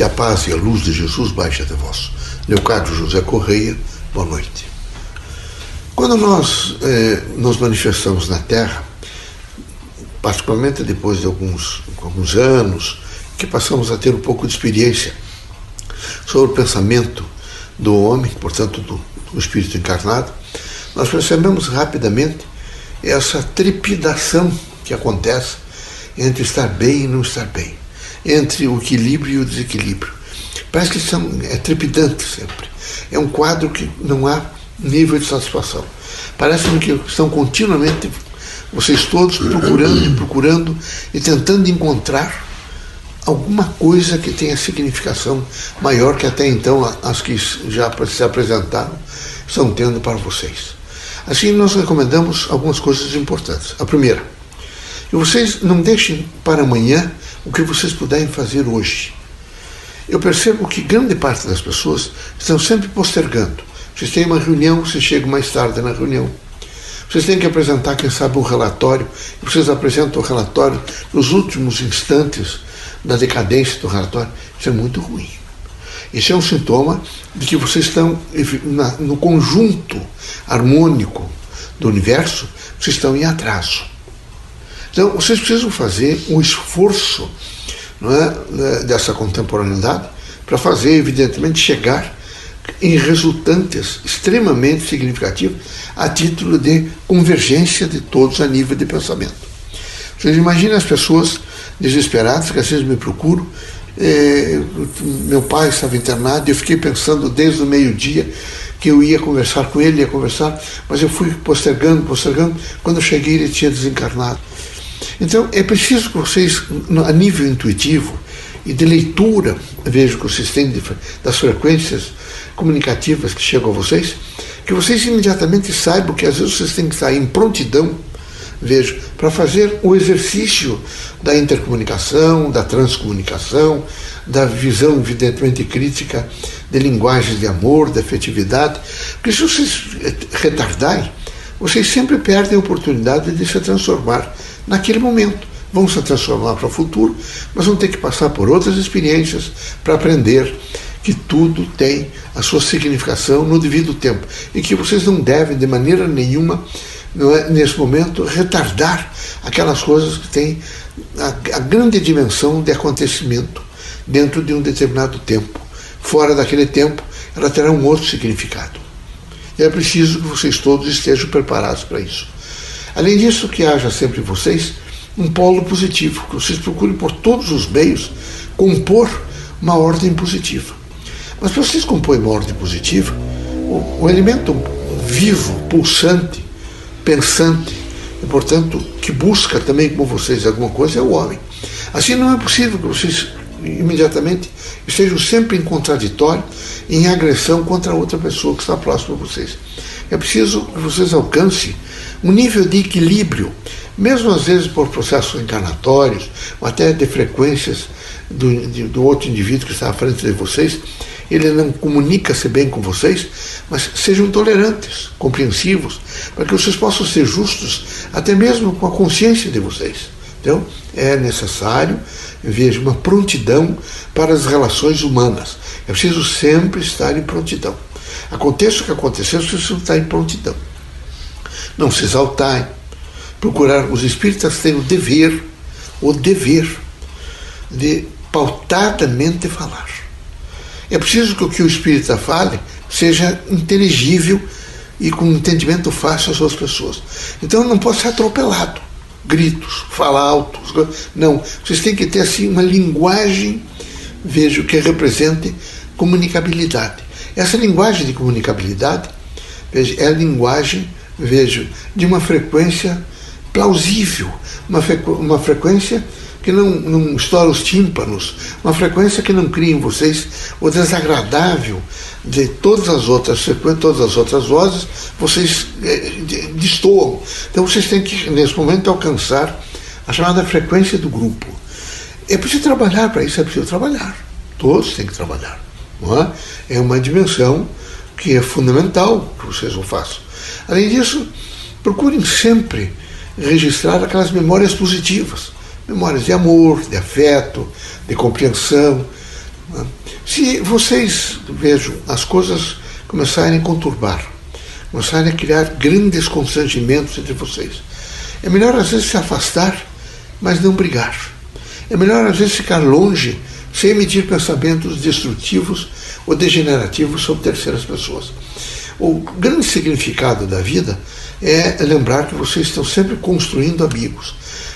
Que a paz e a luz de Jesus baixe até vós. Leocádio José Correia, boa noite. Quando nós eh, nos manifestamos na Terra, particularmente depois de alguns, alguns anos, que passamos a ter um pouco de experiência sobre o pensamento do homem, portanto, do, do espírito encarnado, nós percebemos rapidamente essa trepidação que acontece entre estar bem e não estar bem, entre o equilíbrio e o desequilíbrio. Parece que são, é trepidante sempre. É um quadro que não há nível de satisfação. Parece-me que estão continuamente, vocês todos, procurando e procurando e tentando encontrar alguma coisa que tenha significação maior que até então as que já se apresentaram estão tendo para vocês. Assim, nós recomendamos algumas coisas importantes. A primeira, que vocês não deixem para amanhã o que vocês puderem fazer hoje. Eu percebo que grande parte das pessoas estão sempre postergando. Vocês têm uma reunião, vocês chegam mais tarde na reunião. Vocês têm que apresentar, quem sabe, um relatório, vocês apresentam o relatório nos últimos instantes da decadência do relatório. Isso é muito ruim. Isso é um sintoma de que vocês estão no conjunto harmônico do universo, vocês estão em atraso. Então, vocês precisam fazer um esforço não é, né, dessa contemporaneidade para fazer, evidentemente, chegar em resultantes extremamente significativos a título de convergência de todos a nível de pensamento. Vocês imaginem as pessoas desesperadas que às vezes me procuram. É, meu pai estava internado e eu fiquei pensando desde o meio-dia que eu ia conversar com ele, ia conversar, mas eu fui postergando, postergando. Quando eu cheguei, ele tinha desencarnado. Então, é preciso que vocês, a nível intuitivo e de leitura, vejo que vocês têm das frequências comunicativas que chegam a vocês, que vocês imediatamente saibam que às vezes vocês têm que estar em prontidão, vejo, para fazer o exercício da intercomunicação, da transcomunicação, da visão evidentemente crítica de linguagens de amor, de afetividade, porque se vocês retardarem, vocês sempre perdem a oportunidade de se transformar naquele momento. Vão se transformar para o futuro, mas vão ter que passar por outras experiências para aprender que tudo tem a sua significação no devido tempo e que vocês não devem de maneira nenhuma é, nesse momento retardar aquelas coisas que têm a, a grande dimensão de acontecimento dentro de um determinado tempo. Fora daquele tempo, ela terá um outro significado. E é preciso que vocês todos estejam preparados para isso. Além disso, que haja sempre em vocês um polo positivo, que vocês procurem por todos os meios compor uma ordem positiva. Mas para vocês compor uma ordem positiva, o, o elemento vivo, pulsante, pensante, e portanto que busca também como vocês alguma coisa é o homem. Assim não é possível que vocês imediatamente estejam sempre em contraditório, em agressão contra outra pessoa que está próxima a vocês. É preciso que vocês alcancem um nível de equilíbrio, mesmo às vezes por processos encarnatórios, ou até de frequências do, de, do outro indivíduo que está à frente de vocês, ele não comunica-se bem com vocês, mas sejam tolerantes, compreensivos, para que vocês possam ser justos, até mesmo com a consciência de vocês. Então, é necessário, veja, uma prontidão para as relações humanas. É preciso sempre estar em prontidão. Aconteça o que acontecer, você estar em prontidão. Não se exaltar. Procurar, os espíritas têm o dever, o dever de pautadamente falar. É preciso que o que o espírita fale seja inteligível e com entendimento fácil às suas pessoas. Então não pode ser atropelado. Gritos, falar altos. Não. Vocês têm que ter assim uma linguagem, vejo, que represente comunicabilidade. Essa linguagem de comunicabilidade veja, é a linguagem, vejo, de uma frequência plausível, uma, uma frequência que não, não estoura os tímpanos, uma frequência que não cria em vocês o desagradável de todas as outras frequências, todas as outras vozes, vocês é, destoam. Então vocês têm que, nesse momento, alcançar a chamada frequência do grupo. É preciso trabalhar para isso, é preciso trabalhar. Todos têm que trabalhar. Não é? é uma dimensão que é fundamental que vocês o façam. Além disso, procurem sempre registrar aquelas memórias positivas memórias de amor, de afeto, de compreensão, Né? Se vocês, vejam, as coisas começarem a conturbar, começarem a criar grandes constrangimentos entre vocês, é melhor às vezes se afastar, mas não brigar. É melhor às vezes ficar longe, sem emitir pensamentos destrutivos ou degenerativos sobre terceiras pessoas. O grande significado da vida é lembrar que vocês estão sempre construindo amigos.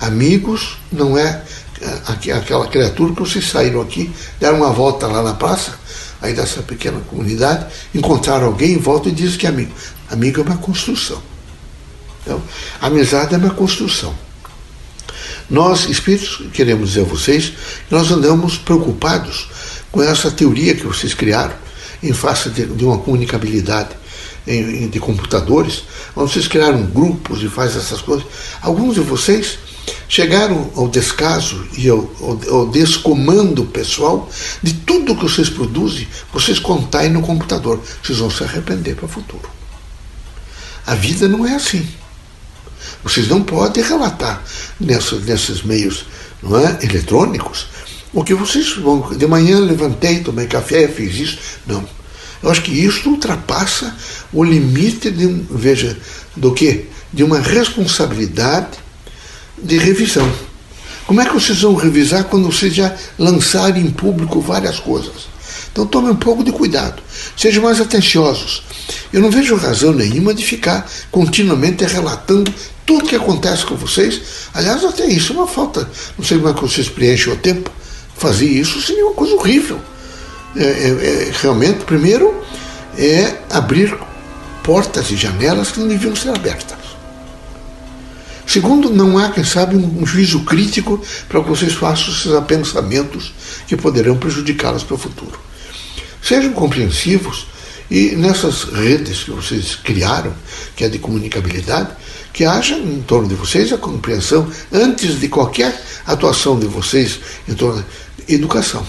Amigos não é aquela criatura que vocês saíram aqui, deram uma volta lá na praça, aí dessa pequena comunidade, encontraram alguém em volta e dizem que é amigo. Amigo é uma construção. Então, amizade é uma construção. Nós, espíritos, queremos dizer a vocês que nós andamos preocupados com essa teoria que vocês criaram em face de, de uma comunicabilidade de computadores, onde vocês criaram grupos e fazem essas coisas. Alguns de vocês chegaram ao descaso e ao, ao, ao, descomando pessoal de tudo que vocês produzem, vocês contarem no computador. Vocês vão se arrepender para o futuro. A vida não é assim. Vocês não podem relatar nessa, nesses meios não é, eletrônicos o que vocês vão. De manhã levantei, tomei café, fiz isso. Não. Eu acho que isso ultrapassa o limite de, veja, do que? De uma responsabilidade de revisão. Como é que vocês vão revisar quando vocês já lançarem em público várias coisas? Então tome um pouco de cuidado, sejam mais atenciosos. Eu não vejo razão nenhuma de ficar continuamente relatando tudo que acontece com vocês. Aliás, até isso é uma falta. Não sei como é que vocês preenchem o tempo. Fazer isso seria uma coisa horrível. É, é, é, realmente, primeiro, é abrir portas e janelas que não deviam ser abertas. Segundo, não há, quem sabe, um juízo crítico para que vocês façam esses apensamentos que poderão prejudicá-los para o futuro. Sejam compreensivos e nessas redes que vocês criaram, que é de comunicabilidade, que haja em torno de vocês a compreensão, antes de qualquer atuação de vocês em torno da educação.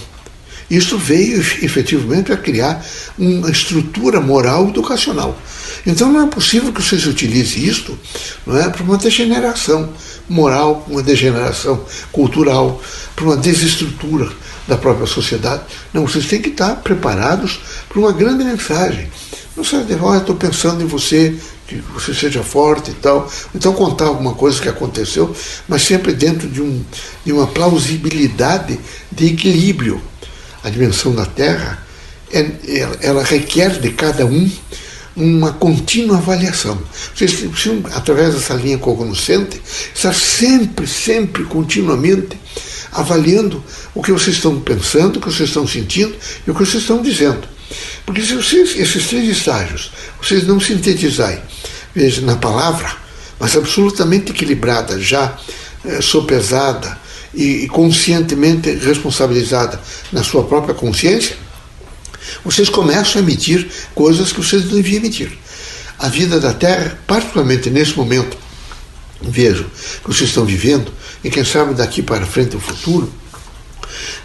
Isso veio efetivamente a criar uma estrutura moral educacional. Então não é possível que vocês utilizem isto não é, para uma degeneração moral, uma degeneração cultural, para uma desestrutura da própria sociedade. Não, vocês têm que estar preparados para uma grande mensagem. Não sei, olha, estou pensando em você, que você seja forte e tal. Então contar alguma coisa que aconteceu, mas sempre dentro de, um, de uma plausibilidade de equilíbrio. A dimensão da Terra, é, ela requer de cada um uma contínua avaliação. Vocês precisam, através dessa linha cognoscente, estar sempre, sempre, continuamente avaliando o que vocês estão pensando, o que vocês estão sentindo e o que vocês estão dizendo. Porque se vocês, esses três estágios, vocês não sintetizarem, veja, na palavra, mas absolutamente equilibrada, já é, sopesada e, conscientemente responsabilizada na sua própria consciência, vocês começam a emitir coisas que vocês não deviam emitir. A vida da Terra, particularmente nesse momento, vejo, que vocês estão vivendo, e quem sabe daqui para frente o futuro,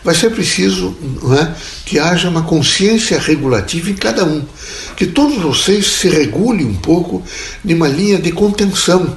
vai ser preciso é, que haja uma consciência regulativa em cada um, que todos vocês se regulem um pouco de uma linha de contenção,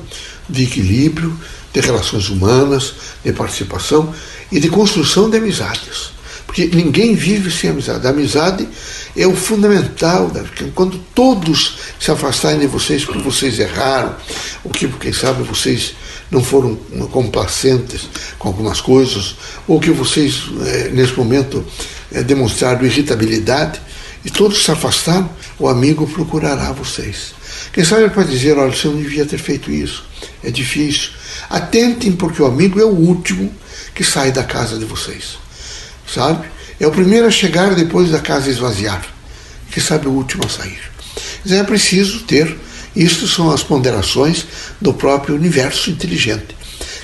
de equilíbrio, de relações humanas, de participação e de construção de amizades. Porque ninguém vive sem amizade. A amizade é o fundamental. Quando todos se afastarem de vocês porque vocês erraram, ou que, quem sabe, vocês não foram complacentes com algumas coisas, ou que vocês, é, nesse momento, é, demonstraram irritabilidade, e todos se afastaram, o amigo procurará vocês. Quem sabe ele pode dizer, olha, você não devia ter feito isso, é difícil. Atentem, porque o amigo é o último que sai da casa de vocês sabe? É o primeiro a chegar depois da casa esvaziar. Que sabe o último a sair. É preciso ter, isto são as ponderações do próprio universo inteligente,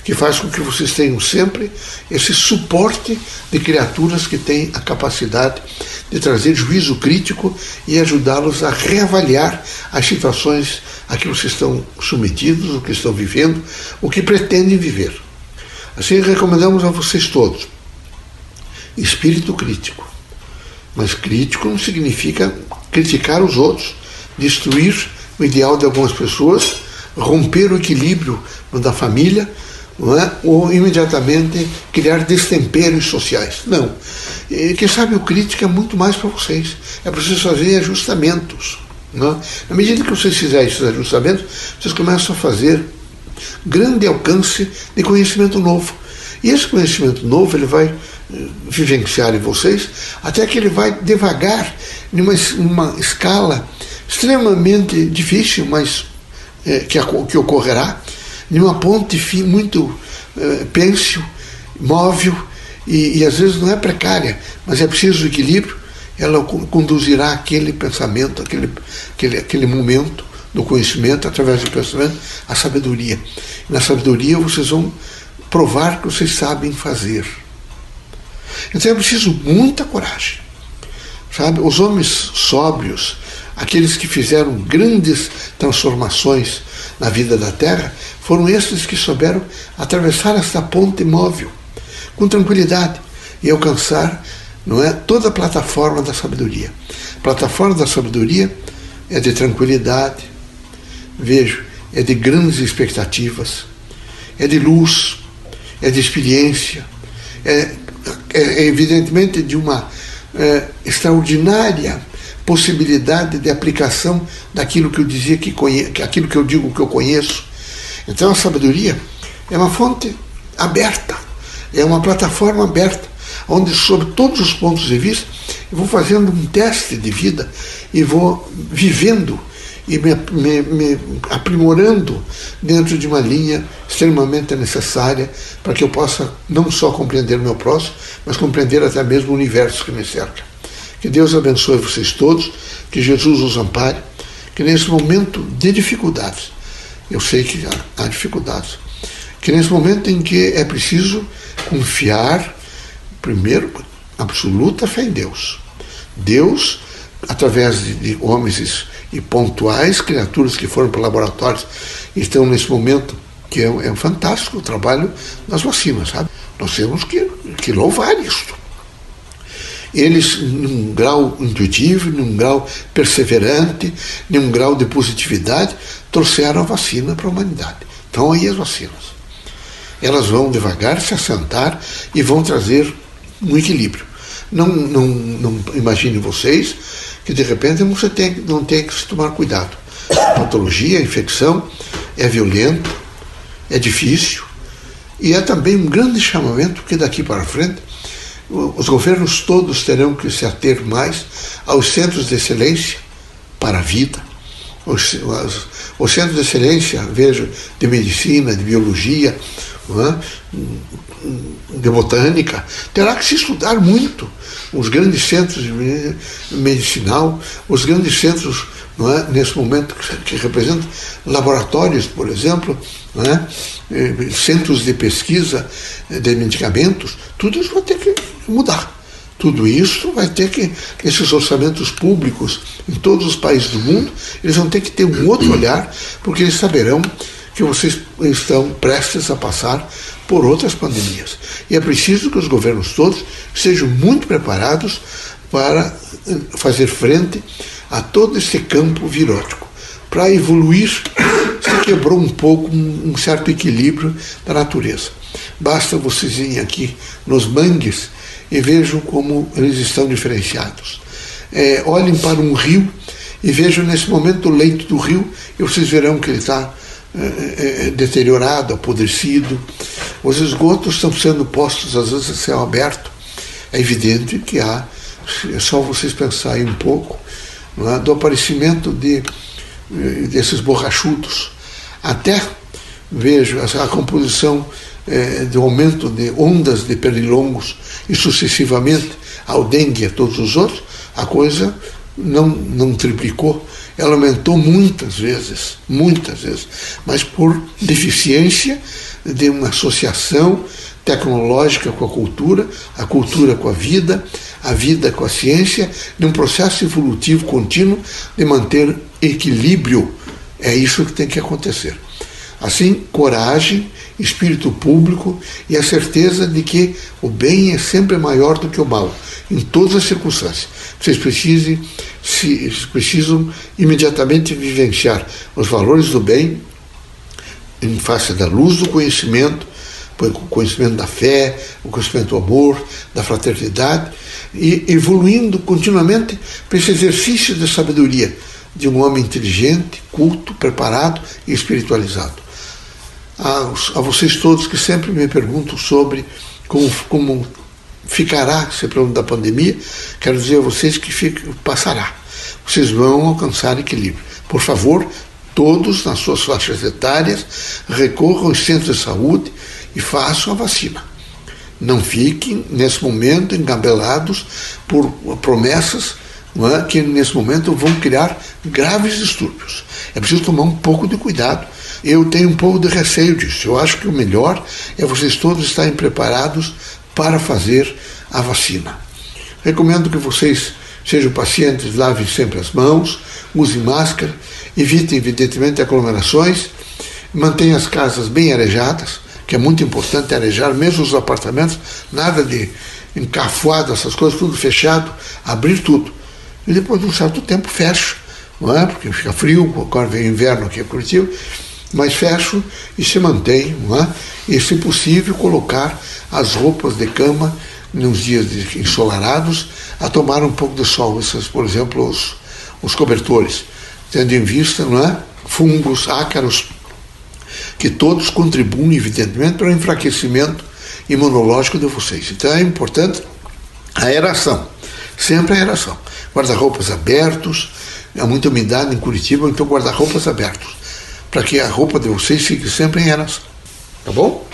que faz com que vocês tenham sempre esse suporte de criaturas que têm a capacidade de trazer juízo crítico e ajudá-los a reavaliar as situações a que vocês estão submetidos, o que estão vivendo, o que pretendem viver. Assim, recomendamos a vocês todos espírito crítico. Mas crítico não significa criticar os outros, destruir o ideal de algumas pessoas, romper o equilíbrio da família, não é? ou imediatamente criar destemperos sociais. Não. E, quem sabe o crítica é muito mais para vocês. É preciso fazer ajustamentos. Não é? Na medida que vocês fizerem esses ajustamentos, vocês começam a fazer grande alcance de conhecimento novo. E esse conhecimento novo ele vai eh, vivenciar em vocês até que ele vai devagar, numa uma escala extremamente difícil, mas é, que, que ocorrerá, numa ponte muito é, pêncil, móvel, e, e, às vezes não é precária, mas é preciso equilíbrio, ela conduzirá aquele pensamento, aquele, aquele, aquele momento do conhecimento, através do pensamento, a sabedoria. E na sabedoria vocês vão provar que vocês sabem fazer. Então é preciso muita coragem. Sabe? Os homens sóbrios, aqueles que fizeram grandes transformações na vida da Terra, foram esses que souberam atravessar esta ponte móvel com tranquilidade e alcançar não é, toda a plataforma da sabedoria. A plataforma da sabedoria é de tranquilidade, vejo, é de grandes expectativas, é de luz, é de experiência, é, é, é evidentemente de uma é, extraordinária possibilidade de aplicação daquilo que eu dizia que aquilo que eu digo que eu conheço. Então a sabedoria é uma fonte aberta, é uma plataforma aberta, onde sob todos os pontos de vista eu vou fazendo um teste de vida e vou vivendo e me, me, me, aprimorando dentro de uma linha extremamente necessária para que eu possa não só compreender o meu próximo, mas compreender até mesmo o universo que me cerca. Que Deus abençoe vocês todos, que Jesus os ampare, que nesse momento de dificuldades, eu sei que há, há dificuldades, que nesse momento em que é preciso confiar, primeiro, absoluta fé em Deus. Deus, através de, de homens e pontuais criaturas que foram para laboratórios estão nesse momento que é, é fantástico o trabalho das vacinas, sabe? Nós temos que, que louvar isto eles, num grau intuitivo, num grau perseverante, num grau de positividade, trouxeram a vacina para a humanidade. Então, aí as vacinas. Elas vão devagar se assentar e vão trazer um equilíbrio. Não, não, não imagine vocês que de repente você tem, não tem que se tomar cuidado. A patologia, a infecção é violento, é difícil e é também um grande chamamento que daqui para frente os governos todos terão que se ater mais aos centros de excelência para a vida. Os, os, os centros de excelência, vejo, de medicina, de biologia, é? de botânica, terá que se estudar muito. Os grandes centros medicinal, os grandes centros, não é, nesse momento, que, representam laboratórios, por exemplo, é? Eh, centros de pesquisa de medicamentos, tudo isso vai ter que mudar. Tudo isso vai ter que, esses orçamentos públicos em todos os países do mundo, eles vão ter que ter um outro olhar, porque eles saberão que vocês estão prestes a passar por outras pandemias. E é preciso que os governos todos sejam muito preparados para eh, fazer frente a todo esse campo virótico. Para evoluir, se quebrou um pouco um certo equilíbrio da natureza. Basta vocês irem aqui nos mangues e vejam como eles estão diferenciados. É, olhem para um rio e vejam nesse momento o leito do rio e vocês verão que ele está é, é, é, deteriorado, apodrecido. Os esgotos estão sendo postos às vezes a céu aberto. É evidente que há, é só vocês pensarem um pouco, é, do aparecimento de, eh, desses borrachudos. Até vejo a composição é, do aumento de ondas de pernilongos e sucessivamente ao dengue e a todos os outros, a coisa não, não triplicou, ela aumentou muitas vezes, muitas vezes, mas por deficiência de uma associação tecnológica com a cultura, a cultura com a vida, a vida com a ciência, num processo evolutivo contínuo de manter equilíbrio. É isso que tem que acontecer. Assim, coragem, espírito público e a certeza de que o bem é sempre maior do que o mal, em todas as circunstâncias. Vocês precisem, se, precisam imediatamente vivenciar os valores do bem em face da luz do conhecimento, o conhecimento da fé, o conhecimento do amor, da fraternidade, e evoluindo continuamente para esse exercício de sabedoria de um homem inteligente, culto, preparado e espiritualizado. A, a vocês todos que sempre me perguntam sobre como, como ficará esse problema da pandemia, quero dizer a vocês que fica, passará. Vocês vão alcançar equilíbrio. Por favor, todos nas suas faixas etárias recorram aos centros de saúde e façam a vacina. Não fiquem, nesse momento, engabelados por promessas é, que, nesse momento, vão criar graves distúrbios. É preciso tomar um pouco de cuidado. Eu tenho um pouco de receio disso. Eu acho que o melhor é vocês todos estarem preparados para fazer a vacina. Recomendo que vocês sejam pacientes, lavem sempre as mãos, usem máscara, evitem, evidentemente, aglomerações, mantenham as casas bem arejadas, que é muito importante arejar, mesmo os apartamentos, nada de encafuado, essas coisas, tudo fechado, abrir tudo. E depois de um certo tempo fecho, não é? porque fica frio, agora vem inverno aqui em Curitiba, mas fecho e se mantém, não é? e se possível colocar as roupas de cama nos dias ensolarados a tomar um pouco de sol, esses, por exemplo, os, os cobertores, tendo em vista não é? fungos, ácaros, que todos contribuem, evidentemente, para o enfraquecimento imunológico de vocês. Então é importante a aeração, sempre a aeração. Guarda-roupas abertos, há muita umidade em Curitiba, então guarda-roupas abertos, para que a roupa de vocês fique sempre em aeração. Tá bom?